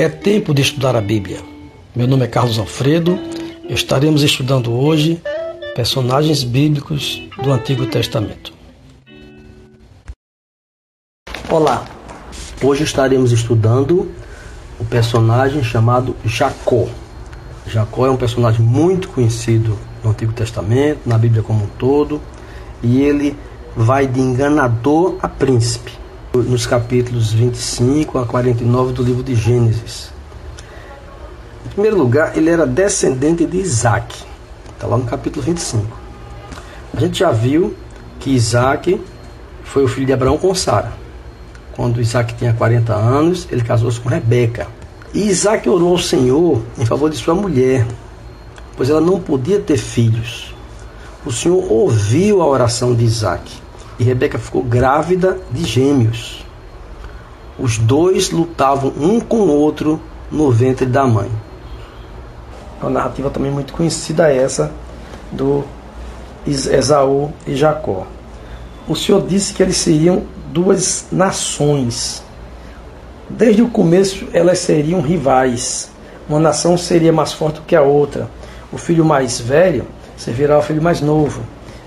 É tempo de estudar a Bíblia. Meu nome é Carlos Alfredo. Estaremos estudando hoje personagens bíblicos do Antigo Testamento. Olá, hoje estaremos estudando o personagem chamado Jacó. Jacó é um personagem muito conhecido no Antigo Testamento, na Bíblia como um todo, e ele vai de enganador a príncipe, nos capítulos 25 a 49 do livro de Gênesis. Em primeiro lugar, ele era descendente de Isaac, está lá no capítulo 25. A gente já viu que Isaac foi o filho de Abraão com Sara. Quando Isaac tinha 40 anos, ele casou-se com Rebeca. E Isaac orou ao Senhor em favor de sua mulher, pois ela não podia ter filhos. O Senhor ouviu a oração de Isaac e Rebeca ficou grávida de gêmeos. Os dois lutavam um com o outro no ventre da mãe. Uma narrativa também muito conhecida essa do Esaú e Jacó. O Senhor disse que eles seriam duas nações. Desde o começo elas seriam rivais. Uma nação seria mais forte que a outra. O filho mais velho servirá ao filho mais novo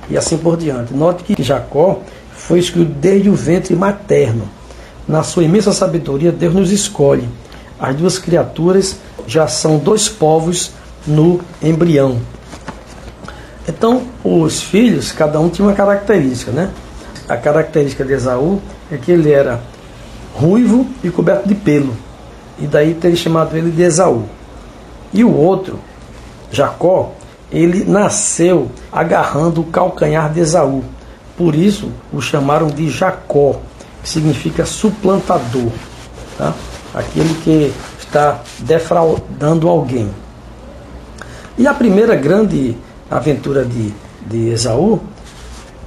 e assim por diante. Note que Jacó foi escolhido desde o ventre materno. Na sua imensa sabedoria, Deus nos escolhe. As duas criaturas já são dois povos no embrião. Então, os filhos, cada um tinha uma característica, né? A característica de Esaú é que ele era ruivo e coberto de pelo. E daí ter chamado ele de Esaú. E o outro, Jacó, ele nasceu agarrando o calcanhar de Esaú. Por isso o chamaram de Jacó, que significa suplantador. Tá? Aquele que está defraudando alguém. E a primeira grande aventura de, de Esaú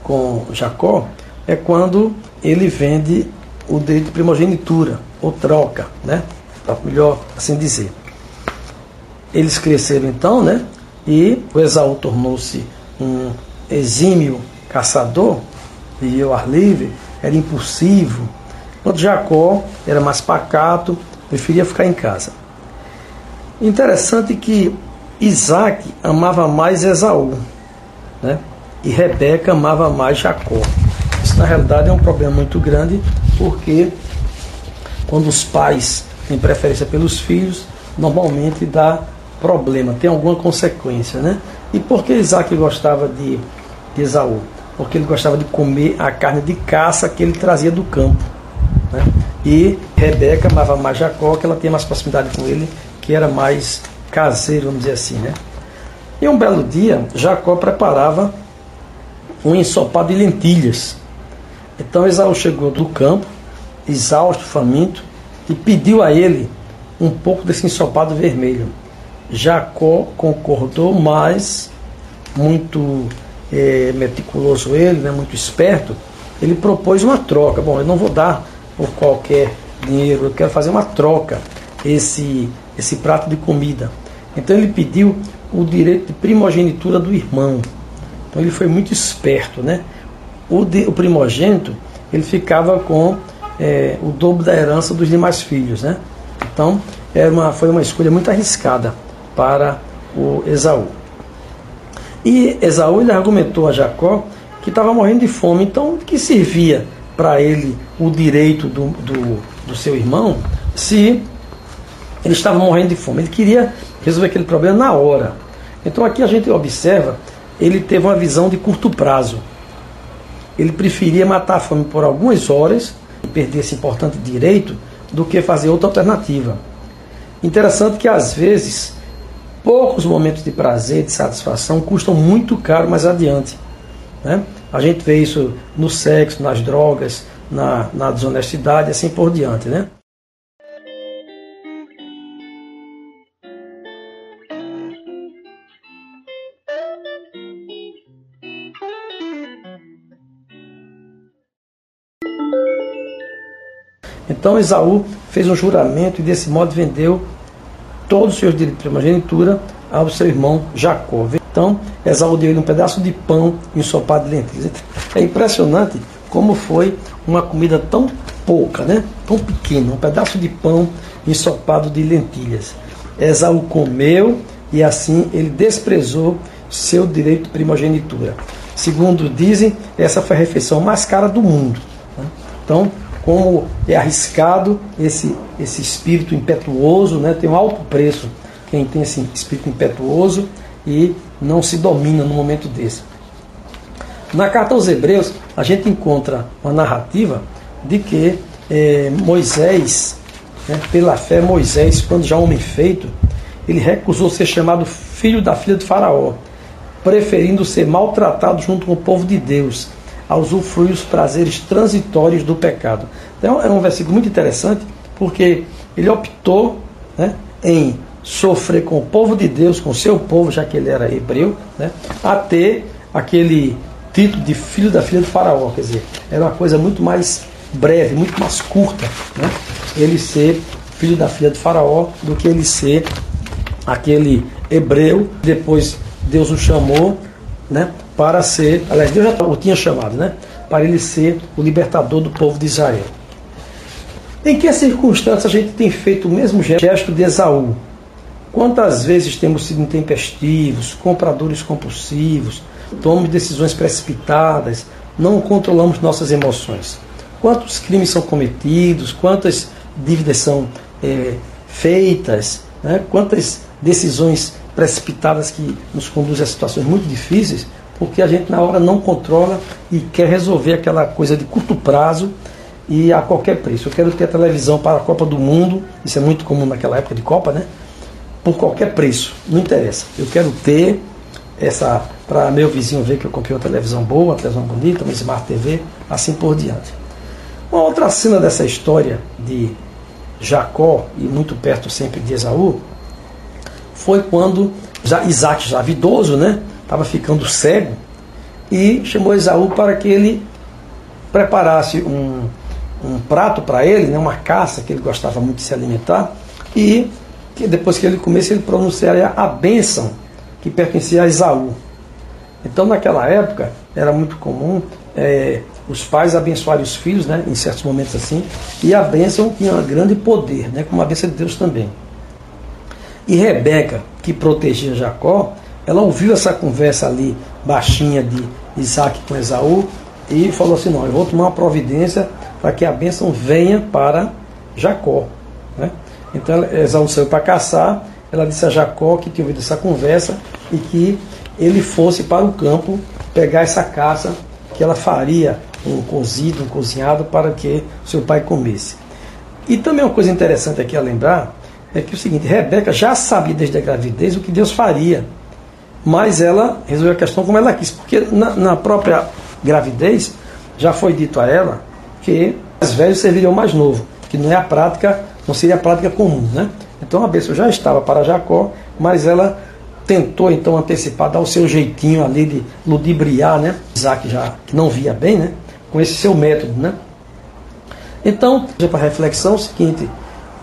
com Jacó é quando ele vende o direito de primogenitura, ou troca, né? Melhor assim dizer. Eles cresceram então, né? E o Esaú tornou-se um exímio caçador, vivia ao ar livre, era impulsivo. Enquanto Jacó era mais pacato, preferia ficar em casa. Interessante que Isaac amava mais Esaú, né? e Rebeca amava mais Jacó. Isso na realidade é um problema muito grande, porque quando os pais têm preferência pelos filhos, normalmente dá problema, tem alguma consequência, né? E por que Isaac gostava de, de Esaú? Porque ele gostava de comer a carne de caça que ele trazia do campo. Né? E Rebeca amava mais Jacó, que ela tinha mais proximidade com ele, que era mais caseiro, vamos dizer assim, né? E um belo dia, Jacó preparava um ensopado de lentilhas. Então Esaú chegou do campo, exausto, faminto, e pediu a ele um pouco desse ensopado vermelho. Jacó concordou, mas muito é, meticuloso ele, né, muito esperto, ele propôs uma troca. Bom, eu não vou dar por qualquer dinheiro, eu quero fazer uma troca esse, esse prato de comida. Então ele pediu o direito de primogenitura do irmão. Então ele foi muito esperto, né? O, de, o primogênito ele ficava com é, o dobro da herança dos demais filhos, né? Então era uma, foi uma escolha muito arriscada para o Esaú. E Esaú ele argumentou a Jacó que estava morrendo de fome, então que servia para ele o direito do, do, do seu irmão se ele estava morrendo de fome. Ele queria resolver aquele problema na hora. Então aqui a gente observa, ele teve uma visão de curto prazo. Ele preferia matar a fome por algumas horas e perder esse importante direito do que fazer outra alternativa. Interessante que às vezes poucos momentos de prazer, de satisfação, custam muito caro mais adiante. Né? A gente vê isso no sexo, nas drogas, na, na desonestidade assim por diante. Né? Então Esaú fez um juramento e desse modo vendeu todos os seus direitos de primogenitura ao seu irmão Jacó. Então, Esaú deu ele um pedaço de pão ensopado de lentilhas. É impressionante como foi uma comida tão pouca, né? Tão pequena, um pedaço de pão ensopado de lentilhas. Esaú comeu e assim ele desprezou seu direito de primogenitura. Segundo dizem, essa foi a refeição mais cara do mundo. Né? Então, como é arriscado esse, esse espírito impetuoso, né? tem um alto preço quem tem esse espírito impetuoso e não se domina no momento desse. Na carta aos Hebreus, a gente encontra uma narrativa de que é, Moisés, né, pela fé, Moisés, quando já homem feito, ele recusou ser chamado filho da filha de Faraó, preferindo ser maltratado junto com o povo de Deus, a usufruir os prazeres transitórios do pecado. Então é um versículo muito interessante, porque ele optou né, em sofrer com o povo de Deus, com o seu povo, já que ele era hebreu, né, a ter aquele título de filho da filha de Faraó. Quer dizer, era uma coisa muito mais breve, muito mais curta, né? ele ser filho da filha de Faraó do que ele ser aquele hebreu. Depois Deus o chamou né, para ser, aliás, Deus já o tinha chamado, né, para ele ser o libertador do povo de Israel. Em que circunstâncias a gente tem feito o mesmo gesto de Esaú? Quantas vezes temos sido intempestivos, compradores compulsivos, tomamos decisões precipitadas, não controlamos nossas emoções? Quantos crimes são cometidos, quantas dívidas são é, feitas, né? quantas decisões precipitadas que nos conduzem a situações muito difíceis, porque a gente na hora não controla e quer resolver aquela coisa de curto prazo e a qualquer preço. Eu quero ter a televisão para a Copa do Mundo, isso é muito comum naquela época de Copa, né? Por qualquer preço, não interessa. Eu quero ter essa para meu vizinho ver que eu comprei uma televisão boa, uma televisão bonita, uma Smart TV, assim por diante. Uma outra cena dessa história de Jacó e muito perto sempre de Esaú foi quando já Isaac, já idoso, né, estava ficando cego e chamou Esaú para que ele preparasse um, um prato para ele, né, uma caça que ele gostava muito de se alimentar e que depois que ele comesse ele pronunciaria a bênção que pertencia a Esaú. Então naquela época era muito comum é, os pais abençoarem os filhos, né, em certos momentos assim, e a bênção tinha um grande poder, né, como a bênção de Deus também. E Rebeca, que protegia Jacó, ela ouviu essa conversa ali baixinha de Isaac com Esaú e falou assim: Não, eu vou tomar uma providência para que a bênção venha para Jacó. Né? Então Esaú saiu para caçar, ela disse a Jacó que tinha ouvido essa conversa e que ele fosse para o campo pegar essa caça que ela faria um cozido, um cozinhado para que seu pai comesse. E também uma coisa interessante aqui a lembrar é que o seguinte, Rebeca já sabia desde a gravidez o que Deus faria, mas ela resolveu a questão como ela quis, porque na, na própria gravidez já foi dito a ela que os velhos serviriam mais novo, que não é a prática, não seria a prática comum, né? Então a bênção já estava para Jacó, mas ela tentou então antecipar, dar o seu jeitinho ali de ludibriar, né? Isaac já que não via bem, né? Com esse seu método, né? Então, para reflexão, é o seguinte: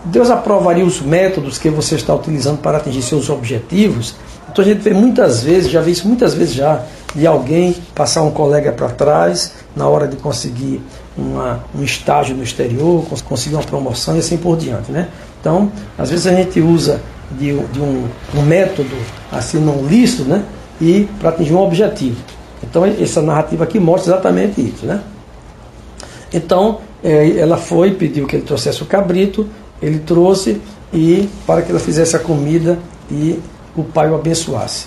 Deus aprovaria os métodos que você está utilizando para atingir seus objetivos. Então a gente vê muitas vezes, já vi isso muitas vezes já, de alguém passar um colega para trás na hora de conseguir uma, um estágio no exterior, conseguir uma promoção e assim por diante, né? Então, às vezes a gente usa de, de um, um, método assim não lícito, né? E para atingir um objetivo. Então essa narrativa aqui mostra exatamente isso, né? Então é, ela foi, pediu que ele trouxesse o cabrito, ele trouxe e para que ela fizesse a comida e o pai o abençoasse.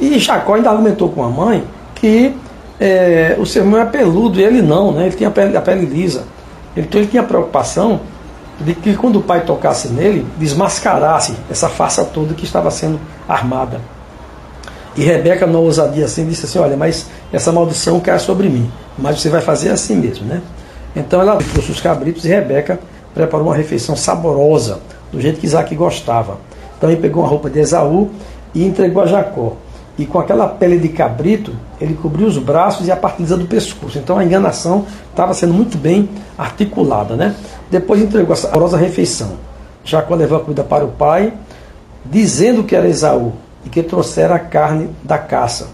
E Jacó ainda argumentou com a mãe que é, o seu irmão é peludo e ele não, né? Ele tinha a pele, a pele lisa. Então ele tinha preocupação de que quando o pai tocasse nele, desmascarasse essa farsa toda que estava sendo armada. E Rebeca, na ousadia assim, disse assim: Olha, mas essa maldição cai sobre mim, mas você vai fazer assim mesmo, né? Então ela trouxe os cabritos e Rebeca preparou uma refeição saborosa, do jeito que Isaac gostava. Ele pegou uma roupa de Esaú e entregou a Jacó. E com aquela pele de cabrito, ele cobriu os braços e a partida do pescoço. Então a enganação estava sendo muito bem articulada, né? Depois entregou a saborosa refeição. Jacó levou a comida para o pai, dizendo que era Esaú e que trouxera a carne da caça.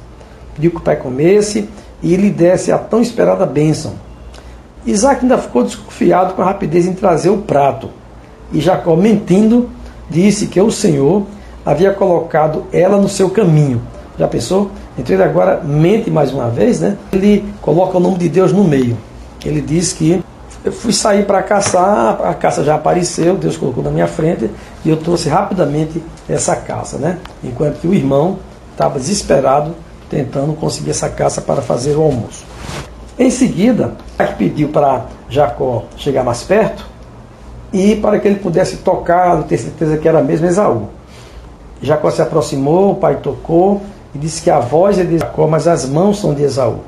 Pediu que o pai comesse e lhe desse a tão esperada bênção. Isaac ainda ficou desconfiado com a rapidez em trazer o prato. E Jacó, mentindo, disse que o Senhor havia colocado ela no seu caminho. Já pensou? Então ele agora mente mais uma vez, né? Ele coloca o nome de Deus no meio. Ele diz que eu fui sair para caçar, a caça já apareceu, Deus colocou na minha frente e eu trouxe rapidamente essa caça, né? Enquanto que o irmão estava desesperado tentando conseguir essa caça para fazer o almoço. Em seguida, Isaac pediu para Jacó chegar mais perto e para que ele pudesse tocar, ter certeza que era mesmo Esaú. Jacó se aproximou, o pai tocou e disse que a voz é de Jacó, mas as mãos são de Esaú.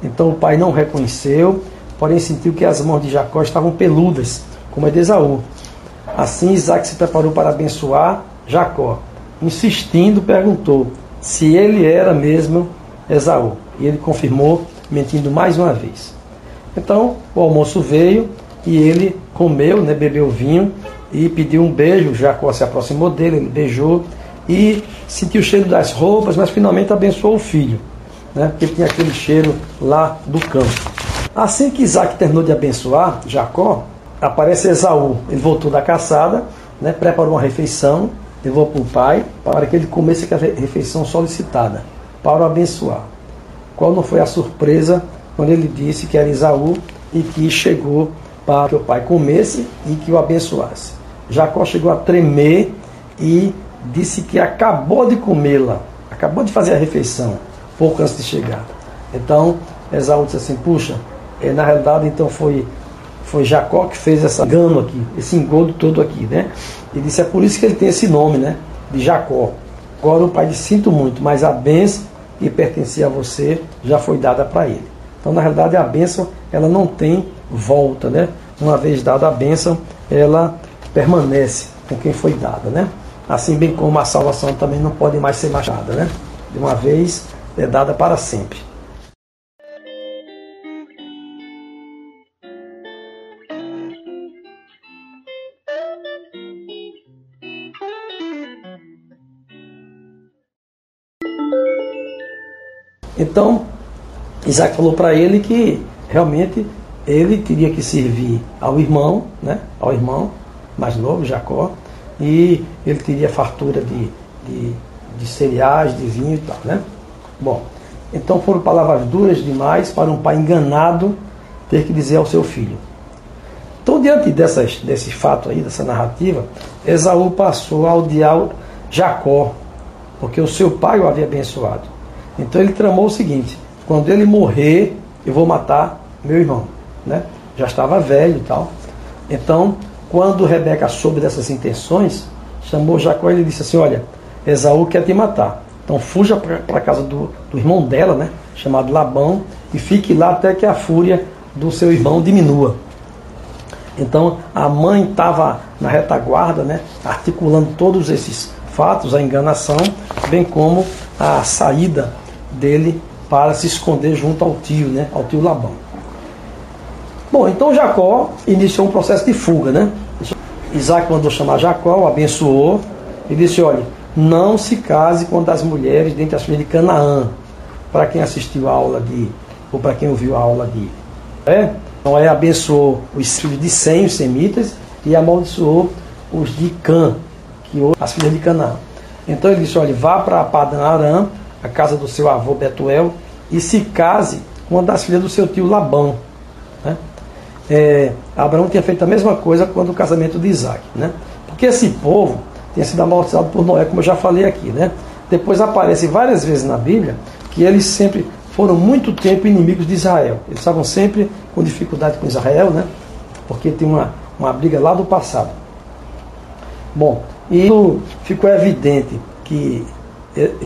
Então o pai não reconheceu, porém sentiu que as mãos de Jacó estavam peludas, como a de Esaú. Assim Isaac se preparou para abençoar Jacó. Insistindo, perguntou se ele era mesmo Esaú. E ele confirmou, mentindo mais uma vez. Então o almoço veio e ele comeu, né, bebeu vinho e pediu um beijo. Jacó se aproximou dele, ele beijou e sentiu o cheiro das roupas, mas finalmente abençoou o filho, né, porque tinha aquele cheiro lá do campo. Assim que Isaac terminou de abençoar Jacó, aparece Esaú. Ele voltou da caçada, né, preparou uma refeição, levou para o pai para que ele comesse aquela refeição solicitada, para o abençoar. Qual não foi a surpresa quando ele disse que era Esaú e que chegou para que o pai comesse e que o abençoasse. Jacó chegou a tremer e disse que acabou de comê-la, acabou de fazer a refeição, pouco antes de chegar. Então, Esaú disse assim: Puxa, é, na realidade, então foi, foi Jacó que fez esse engano aqui, esse engodo todo aqui, né? Ele disse: É por isso que ele tem esse nome, né? De Jacó. Agora o pai disse: Sinto muito, mas a bênção que pertencia a você já foi dada para ele. Então, na realidade, a bênção ela não tem volta, né? Uma vez dada a bênção, ela permanece com quem foi dada, né? Assim bem como a salvação também não pode mais ser machada, né? De uma vez é dada para sempre. Então, Isaac falou para ele que realmente ele teria que servir ao irmão, né, ao irmão mais novo, Jacó, e ele teria fartura de, de, de cereais, de vinho e tal. Né? Bom, então foram palavras duras demais para um pai enganado ter que dizer ao seu filho. Então, diante dessas, desse fato aí, dessa narrativa, Esaú passou a odiar Jacó, porque o seu pai o havia abençoado. Então ele tramou o seguinte: quando ele morrer, eu vou matar meu irmão. Né? Já estava velho e tal. Então, quando Rebeca soube dessas intenções, chamou Jacó e ele disse assim: Olha, Esaú quer te matar. Então fuja para a casa do, do, irmão dela, né, chamado Labão, e fique lá até que a fúria do seu irmão diminua. Então a mãe estava na retaguarda, né, articulando todos esses fatos, a enganação, bem como a saída dele para se esconder junto ao tio, né, ao tio Labão. Bom, então Jacó iniciou um processo de fuga, né? Isaac mandou chamar Jacó, o abençoou e disse: Olha, não se case com das mulheres dentre as filhas de Canaã. Para quem assistiu a aula de, ou para quem ouviu a aula de. É? Então aí abençoou os filhos de Sem, os semitas, e amaldiçoou os de Cã, que as filhas de Canaã. Então ele disse: Olha, vá para Padan Aram, a casa do seu avô Betuel, e se case com uma das filhas do seu tio Labão. Né? É, Abraão tinha feito a mesma coisa quando o casamento de Isaac. Né? Porque esse povo tinha sido amaldiçoado por Noé, como eu já falei aqui. Né? Depois aparece várias vezes na Bíblia que eles sempre foram muito tempo inimigos de Israel. Eles estavam sempre com dificuldade com Israel, né? porque tem uma, uma briga lá do passado. Bom, e ficou evidente que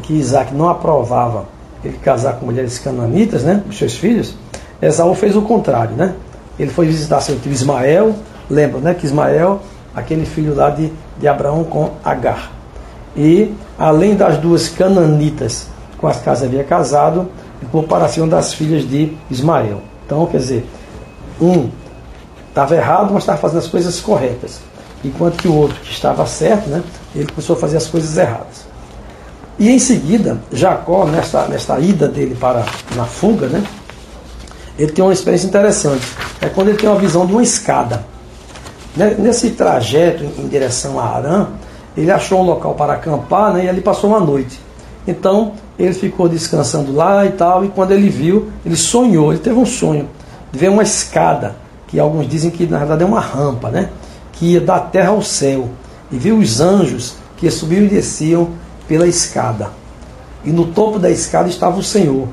que Isaac não aprovava ele casar com mulheres cananitas, né, os seus filhos, Esaú fez o contrário, né? Ele foi visitar seu tio Ismael, lembra, né, que Ismael, aquele filho lá de, de Abraão com Agar. E além das duas cananitas com as casas havia casado, em comparação das filhas de Ismael. Então, quer dizer, um estava errado, mas estava fazendo as coisas corretas. Enquanto que o outro, que estava certo, né, ele começou a fazer as coisas erradas. E em seguida, Jacó, nesta, nesta ida dele para na fuga, né, ele tem uma experiência interessante. é quando ele tem uma visão de uma escada. Né, nesse trajeto em direção a Arã, ele achou um local para acampar né, e ali passou uma noite. Então ele ficou descansando lá e tal, e quando ele viu, ele sonhou, ele teve um sonho de ver uma escada, que alguns dizem que na verdade é uma rampa, né? Que ia da terra ao céu. E viu os anjos que subiam e desciam pela escada. E no topo da escada estava o Senhor,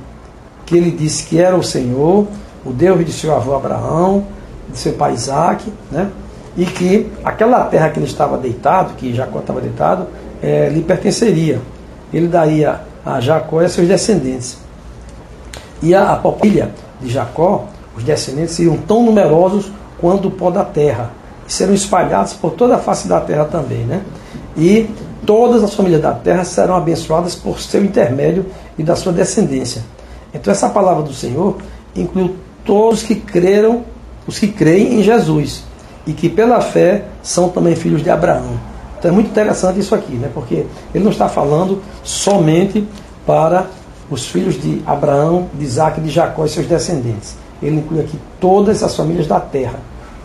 que ele disse que era o Senhor, o Deus de seu avô Abraão, de seu pai Isaac, né? e que aquela terra que ele estava deitado, que Jacó estava deitado, é, lhe pertenceria. Ele daria a Jacó e a seus descendentes. E a, a de Jacó, os descendentes, seriam tão numerosos quanto o pó da terra. E serão espalhados por toda a face da terra também. Né? E todas as famílias da terra serão abençoadas por seu intermédio e da sua descendência. Então essa palavra do Senhor inclui todos que creram, os que creem em Jesus e que pela fé são também filhos de Abraão. Então é muito interessante isso aqui, né? porque ele não está falando somente para os filhos de Abraão, de Isaac, de Jacó e seus descendentes. Ele inclui aqui todas as famílias da terra.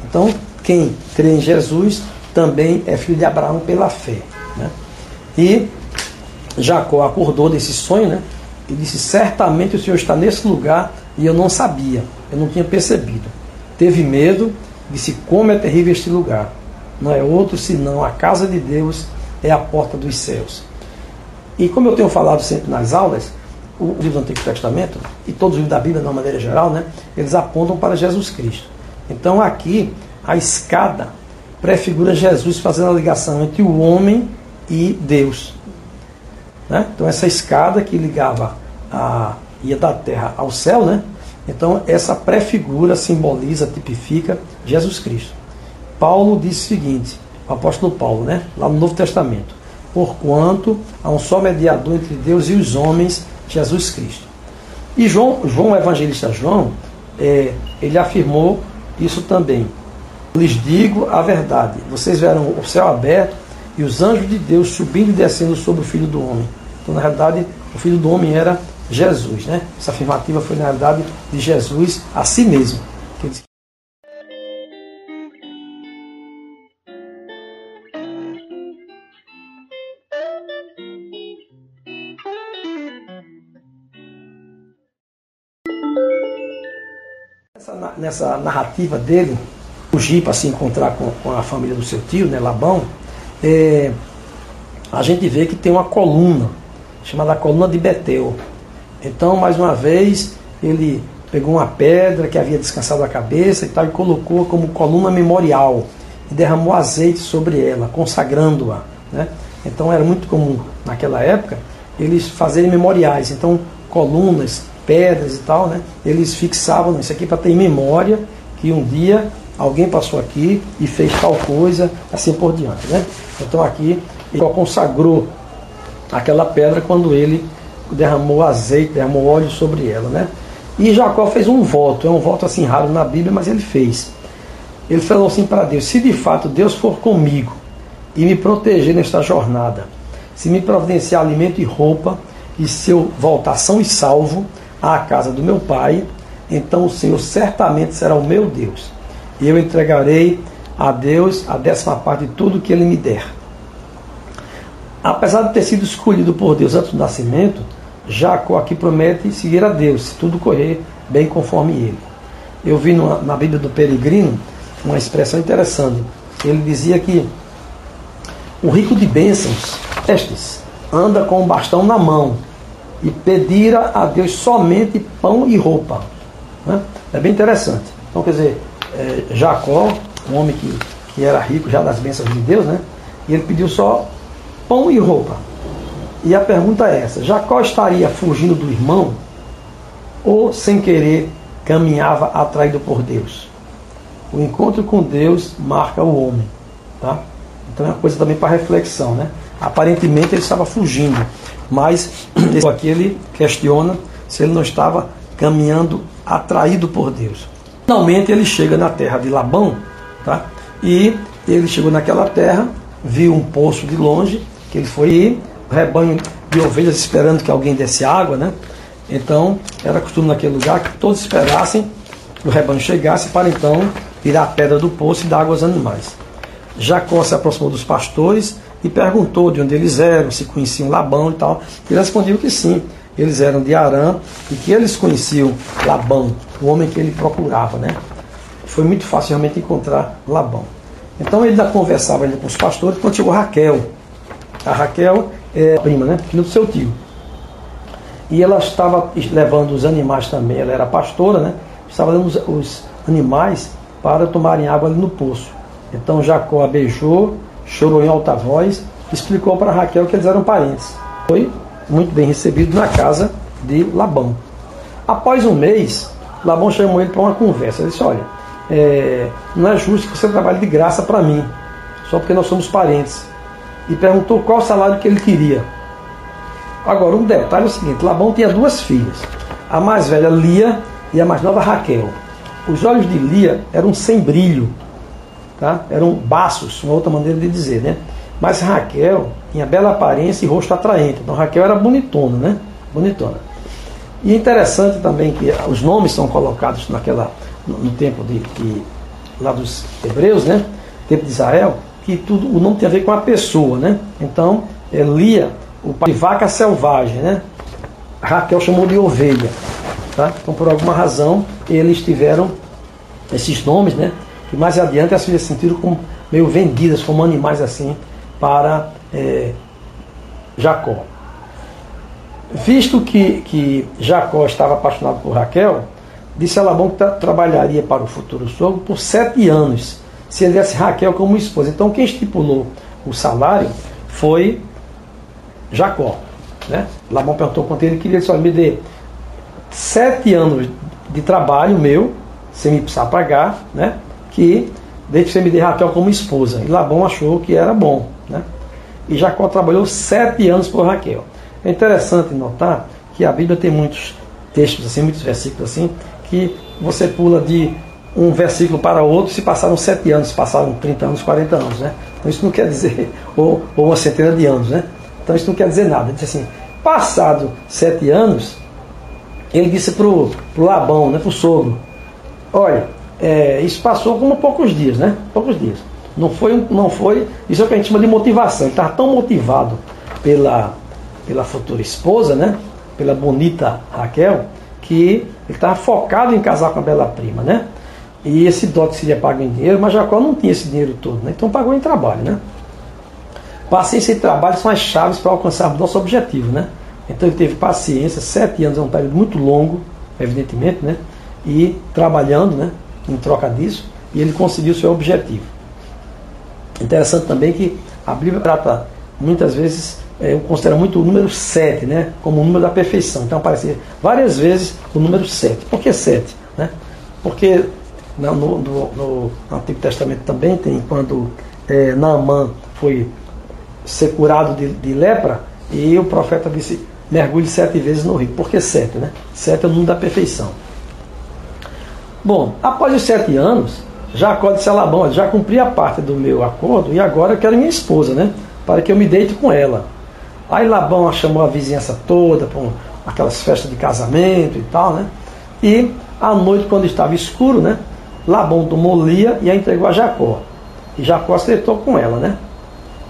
Então, quem crê em Jesus também é filho de Abraão pela fé. Né? E Jacó acordou desse sonho né? e disse: Certamente o Senhor está nesse lugar e eu não sabia, eu não tinha percebido. Teve medo Disse: Como é terrível este lugar! Não é outro senão a casa de Deus é a porta dos céus. E como eu tenho falado sempre nas aulas, o livro do Antigo Testamento e todos os livros da Bíblia, de uma maneira geral, né, eles apontam para Jesus Cristo. Então aqui a escada prefigura Jesus fazendo a ligação entre o homem e Deus. Né? Então essa escada que ligava a ia da terra ao céu, né? Então, essa prefigura simboliza, tipifica Jesus Cristo. Paulo disse o seguinte, o apóstolo Paulo, né, lá no Novo Testamento: Porquanto há um só mediador entre Deus e os homens, Jesus Cristo. E João, João o evangelista João, é, ele afirmou isso também. Lhes digo a verdade: vocês verão o céu aberto e os anjos de Deus subindo e descendo sobre o filho do homem. Então, na realidade, o filho do homem era Jesus. Né? Essa afirmativa foi, na realidade, de Jesus a si mesmo. Nessa, nessa narrativa dele, fugir para se encontrar com, com, a família do seu tio, né, Labão, é, a gente vê que tem uma coluna, chamada coluna de Betel. Então, mais uma vez, ele pegou uma pedra que havia descansado a cabeça e tal e colocou como coluna memorial e derramou azeite sobre ela, consagrando-a. Né? Então era muito comum naquela época eles fazerem memoriais. Então, colunas, pedras e tal, né? eles fixavam isso aqui para ter em memória que um dia alguém passou aqui e fez tal coisa, assim por diante. Né? Então aqui ele consagrou aquela pedra quando ele derramou azeite, derramou óleo sobre ela, né? E Jacó fez um voto, é um voto assim raro na Bíblia, mas ele fez. Ele falou assim para Deus: se de fato Deus for comigo e me proteger nesta jornada, se me providenciar alimento e roupa, e se eu voltar são e salvo à casa do meu pai, então o Senhor certamente será o meu Deus. Eu entregarei a Deus a décima parte de tudo que ele me der. Apesar de ter sido escolhido por Deus antes do nascimento, Jacó aqui promete seguir a Deus, se tudo correr bem conforme ele. Eu vi numa, na Bíblia do Peregrino uma expressão interessante. Ele dizia que o rico de bênçãos, estes, anda com o bastão na mão e pedira a Deus somente pão e roupa. Né? É bem interessante. Então, quer dizer, é, Jacó, um homem que, que era rico já das bênçãos de Deus, né? e ele pediu só pão e roupa. E a pergunta é essa: Jacó estaria fugindo do irmão ou sem querer caminhava atraído por Deus? O encontro com Deus marca o homem, tá? Então é uma coisa também para reflexão, né? Aparentemente ele estava fugindo, mas aqui ele questiona se ele não estava caminhando atraído por Deus. Finalmente ele chega na terra de Labão, tá? E ele chegou naquela terra, viu um poço de longe, que ele foi rebanho de ovelhas esperando que alguém desse água, né? Então, era costume naquele lugar que todos esperassem o rebanho chegasse, para então tirar a pedra do poço e dar água aos animais. Jacó se aproximou dos pastores e perguntou de onde eles eram, se conheciam Labão e tal. E eles respondiam que sim, eles eram de Arã e que eles conheciam Labão, o homem que ele procurava, né? Foi muito fácil realmente encontrar Labão. Então ele ainda conversava ainda com os pastores quando chegou Raquel. A Raquel é a prima, né? Filha do seu tio. E ela estava levando os animais também, ela era pastora, né? Estava levando os, os animais para tomarem água ali no poço. Então Jacó a beijou, chorou em alta voz, explicou para Raquel que eles eram parentes. Foi muito bem recebido na casa de Labão. Após um mês, Labão chamou ele para uma conversa. Ele disse: Olha, é, não é justo que você trabalhe de graça para mim, só porque nós somos parentes. E perguntou qual salário que ele queria. Agora, um detalhe é o seguinte: Labão tinha duas filhas, a mais velha Lia e a mais nova Raquel. Os olhos de Lia eram sem brilho, tá? eram baços, uma outra maneira de dizer, né? Mas Raquel tinha bela aparência e rosto atraente. Então Raquel era bonitona, né? Bonitona. E é interessante também que os nomes são colocados naquela no, no tempo de, lá dos hebreus, né? Tempo de Israel, que tudo o nome tem a ver com a pessoa, né? Então Elia, o pai de vaca selvagem, né? Raquel chamou de ovelha, tá? Então por alguma razão eles tiveram esses nomes, né? Que mais adiante as filhas se sentiram como meio vendidas como animais assim para é, Jacó. Visto que, que Jacó estava apaixonado por Raquel, disse a Labão que trabalharia para o futuro sogro por sete anos, se ele desse Raquel como esposa. Então quem estipulou o salário foi Jacó. Né? Labão perguntou quanto ele queria, ele disse, olha, me dê sete anos de trabalho meu, sem me precisar pagar, né? que desde que você me dê Raquel como esposa. E Labão achou que era bom. Né? E Jacó trabalhou sete anos por Raquel. É interessante notar que a Bíblia tem muitos textos assim, muitos versículos assim, que você pula de um versículo para outro se passaram sete anos, se passaram 30 anos, 40 anos. Né? Então isso não quer dizer, ou, ou uma centena de anos. Né? Então isso não quer dizer nada. Diz assim, passado sete anos, ele disse para o Labão, né, para o sogro, olha, é, isso passou como poucos dias, né? Poucos dias. Não foi, não foi. Isso é o que a gente chama de motivação. Ele estava tão motivado pela, pela futura esposa, né? Pela bonita Raquel, que ele estava focado em casar com a bela prima, né? E esse dote seria pago em dinheiro, mas Jacó não tinha esse dinheiro todo, né? Então pagou em trabalho, né? Paciência e trabalho são as chaves para alcançar nosso objetivo, né? Então ele teve paciência, sete anos é um período muito longo, evidentemente, né? E trabalhando, né? Em troca disso, e ele conseguiu seu objetivo. Interessante também que a Bíblia trata muitas vezes, é, considera muito o número 7 né, como o número da perfeição. Então aparece várias vezes o número 7. Por que 7? Né? Porque no, no, no, no, Antigo Testamento também tem quando é, Naamã foi ser curado de, de, lepra e o profeta disse mergulhe sete vezes no rio. Por que sete? Né? Sete é o número da perfeição. Bom, após os sete anos, Jacó disse a Labão, já cumpri a parte do meu acordo e agora eu quero minha esposa, né? Para que eu me deite com ela. Aí Labão chamou a vizinhança toda para aquelas festas de casamento e tal, né? E à noite, quando estava escuro, né? Labão tomou Lia e a entregou a Jacó. E Jacó se deitou com ela, né?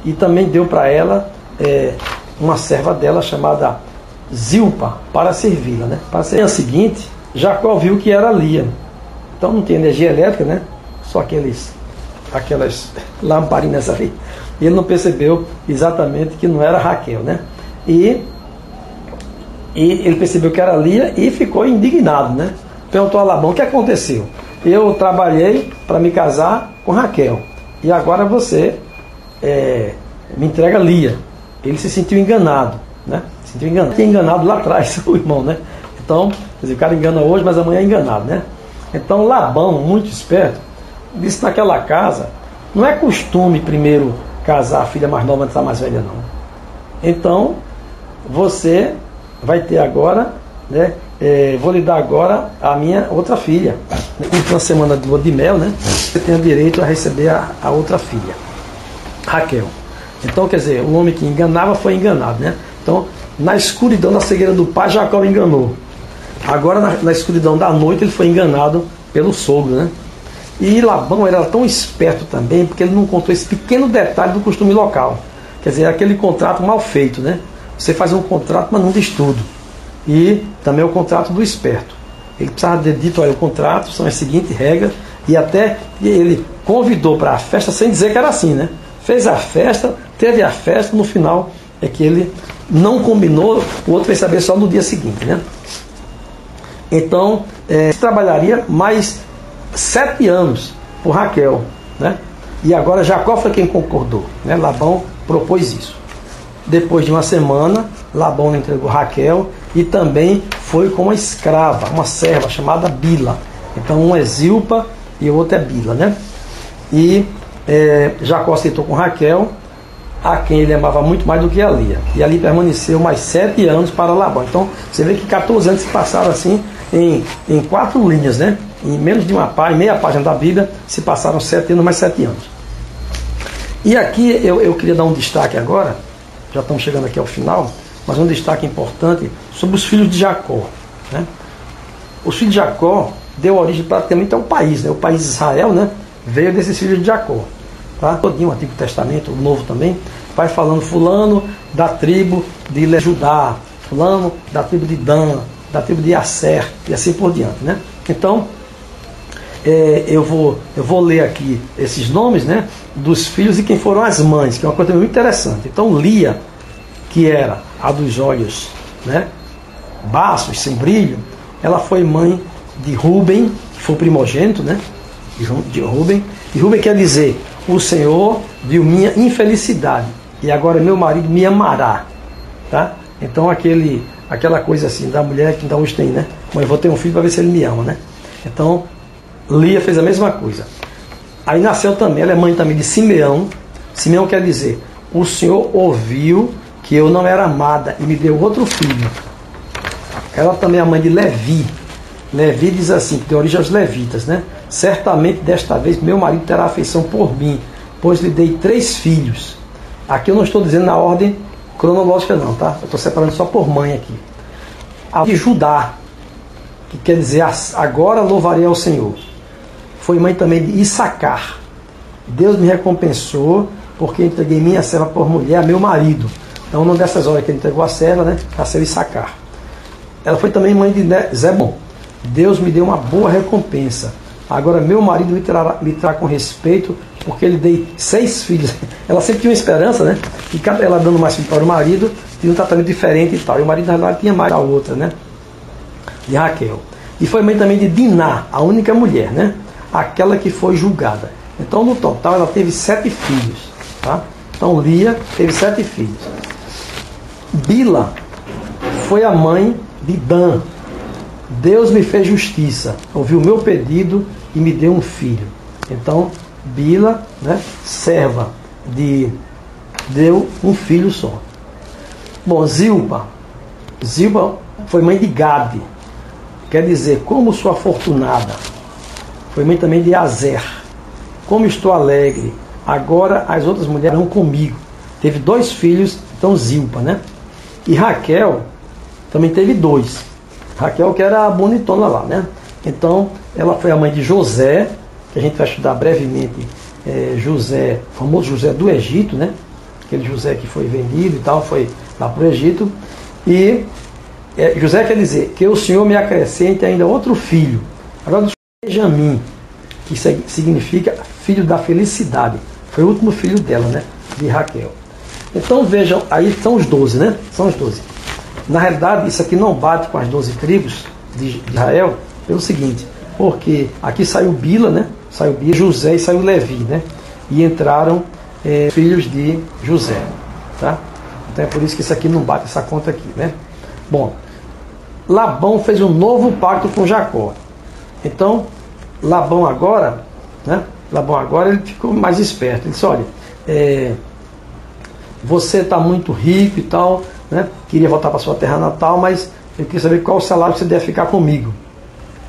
E também deu para ela é, uma serva dela chamada Zilpa para servi-la, né? Para ser a seguinte, Jacó viu que era Lia. Então não tem energia elétrica, né? Só aqueles, aquelas lamparinas ali. E ele não percebeu exatamente que não era Raquel, né? E, e ele percebeu que era Lia e ficou indignado, né? Perguntou a Labão, o que aconteceu? Eu trabalhei para me casar com Raquel e agora você é, me entrega Lia. Ele se sentiu enganado, né? Se sentiu enganado. Tinha enganado lá atrás o irmão, né? Então, dizer, o cara engana hoje, mas amanhã é enganado, né? Então Labão, muito esperto, disse naquela casa, não é costume primeiro casar a filha mais nova antes da mais velha, não. Então, você vai ter agora, né? É, vou lhe dar agora a minha outra filha. Última semana de lua de mel, né? Você tem o direito a receber a, a outra filha, Raquel. Então, quer dizer, o homem que enganava foi enganado, né? Então, na escuridão, na cegueira do pai, Jacó enganou. Agora, na, na escuridão da noite, ele foi enganado pelo sogro, né? E Labão era tão esperto também, porque ele não contou esse pequeno detalhe do costume local. Quer dizer, aquele contrato mal feito, né? Você faz um contrato, mas não diz tudo. E também o contrato do esperto. Ele precisava ter dito, olha, o contrato são as seguintes regras, e até ele convidou para a festa sem dizer que era assim, né? Fez a festa, teve a festa, no final é que ele não combinou, o outro vai saber só no dia seguinte, né? Então, é, trabalharia mais sete anos por Raquel, né? E agora Jacó foi quem concordou, né? Labão propôs isso. Depois de uma semana, Labão entregou Raquel e também foi com uma escrava, uma serva chamada Bila. Então, um é Zilpa e o outro é Bila, né? E é, Jacó aceitou com Raquel, a quem ele amava muito mais do que a Lia. E ali permaneceu mais sete anos para Labão. Então, você vê que 14 anos se passaram assim em, em quatro linhas, né? Em menos de uma página, meia página da Bíblia, se passaram sete anos, mais sete anos. E aqui eu, eu queria dar um destaque agora, já estamos chegando aqui ao final, mas um destaque importante sobre os filhos de Jacó. Né? Os filhos de Jacó deu origem praticamente ao país, né? o país de Israel né? veio desses filhos de Jacó. Tá? Todinho o Antigo Testamento, o Novo também, vai falando fulano da tribo de Judá, fulano da tribo de Dan, da tribo de Asser e assim por diante. Né? Então, é, eu, vou, eu vou ler aqui esses nomes né, dos filhos e quem foram as mães, que é uma coisa muito interessante. Então, Lia, que era a dos olhos né, baços, sem brilho, ela foi mãe de Ruben, que foi o primogênito né, de Ruben. E Ruben quer dizer: O Senhor viu minha infelicidade e agora meu marido me amará. Tá? Então, aquele aquela coisa assim da mulher que ainda hoje tem, né? Mãe, eu vou ter um filho para ver se ele me ama, né? Então, Lia fez a mesma coisa. Aí nasceu também, ela é mãe também de Simeão. Simeão quer dizer, o Senhor ouviu que eu não era amada e me deu outro filho. Ela também é mãe de Levi. Levi diz assim, que tem origem aos levitas, né? Certamente desta vez meu marido terá afeição por mim, pois lhe dei três filhos. Aqui eu não estou dizendo na ordem cronológica não, tá? Eu estou separando só por mãe aqui. A de Judá, que quer dizer agora louvarei ao Senhor. Foi mãe também de Issacar. Deus me recompensou porque entreguei minha serva por mulher a meu marido. Então, uma dessas horas que ele entregou a serva, né, nasceu Issacar. Ela foi também mãe de Zebon. Deus me deu uma boa recompensa. Agora, meu marido me trará, me trará com respeito porque ele dei seis filhos. Ela sempre tinha uma esperança, né? E cada ela dando mais filhos para o marido, tinha um tratamento diferente e tal. E o marido, na verdade, tinha mais a outra, né? De Raquel. E foi mãe também de Diná, a única mulher, né? Aquela que foi julgada. Então, no total, ela teve sete filhos, tá? Então, Lia teve sete filhos. Bila foi a mãe de Dan. Deus me fez justiça, ouviu o meu pedido e me deu um filho. Então, Bila, né, serva de deu um filho só. Bom, Zilpa. Zilpa foi mãe de Gade. Quer dizer, como sou afortunada. Foi mãe também de Azer. Como estou alegre. Agora as outras mulheres vão comigo. Teve dois filhos, então Zilpa, né? E Raquel também teve dois. Raquel que era a bonitona lá, né? Então, ela foi a mãe de José, que a gente vai estudar brevemente é, José, famoso José do Egito, né? Aquele José que foi vendido e tal, foi lá para o Egito. E é, José quer dizer que o Senhor me acrescente ainda outro filho. Agora, Benjamim, que significa filho da felicidade. Foi o último filho dela, né? De Raquel. Então vejam, aí são os doze, né? São os doze. Na realidade, isso aqui não bate com as doze tribos de Israel, pelo seguinte, porque aqui saiu Bila, né? saiu Bia, José e saiu Levi, né? E entraram é, filhos de José, tá? Então é por isso que isso aqui não bate essa conta aqui, né? Bom, Labão fez um novo pacto com Jacó. Então, Labão agora, né? Labão agora ele ficou mais esperto. Ele disse, olha, é, você está muito rico e tal, né? Queria voltar para sua terra natal, mas eu queria saber qual o salário você deve ficar comigo.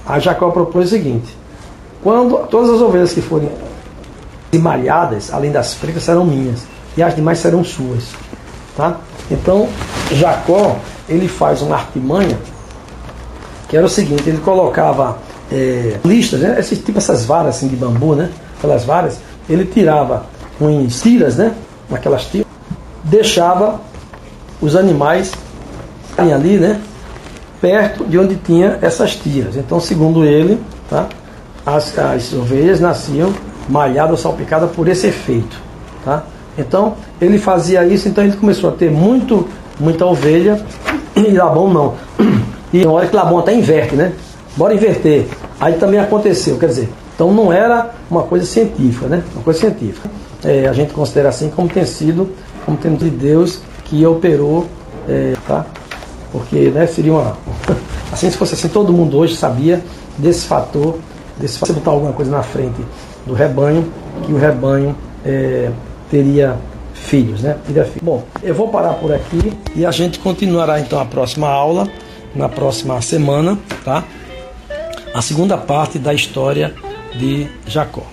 Aí Jacó propôs o seguinte: quando todas as ovelhas que forem malhadas, além das pretas, serão minhas, e as demais serão suas. Tá? Então, Jacó, ele faz uma artimanha, que era o seguinte, ele colocava é, listas, né? Esse, tipo essas varas assim, de bambu, né? Aquelas varas, ele tirava com tiras, né? Naquelas tiras, deixava os animais ali, né? Perto de onde tinha essas tiras. Então, segundo ele, tá? as, as ovelhas nasciam malhadas ou salpicadas por esse efeito. Tá? Então, ele fazia isso, então ele começou a ter muito, muita ovelha e Labão não. E uma hora que Labão até inverte, né? Bora inverter. Aí também aconteceu, quer dizer, então não era uma coisa científica, né? Uma coisa científica. É, a gente considera assim como tem sido, como tendo de Deus que operou, é, tá? Porque né, seria uma. Assim, se fosse assim, todo mundo hoje sabia desse fator, desse fator, botar alguma coisa na frente do rebanho, que o rebanho é, teria filhos, né? Teria filhos. Bom, eu vou parar por aqui e a gente continuará então a próxima aula, na próxima semana, tá? A segunda parte da história de Jacó.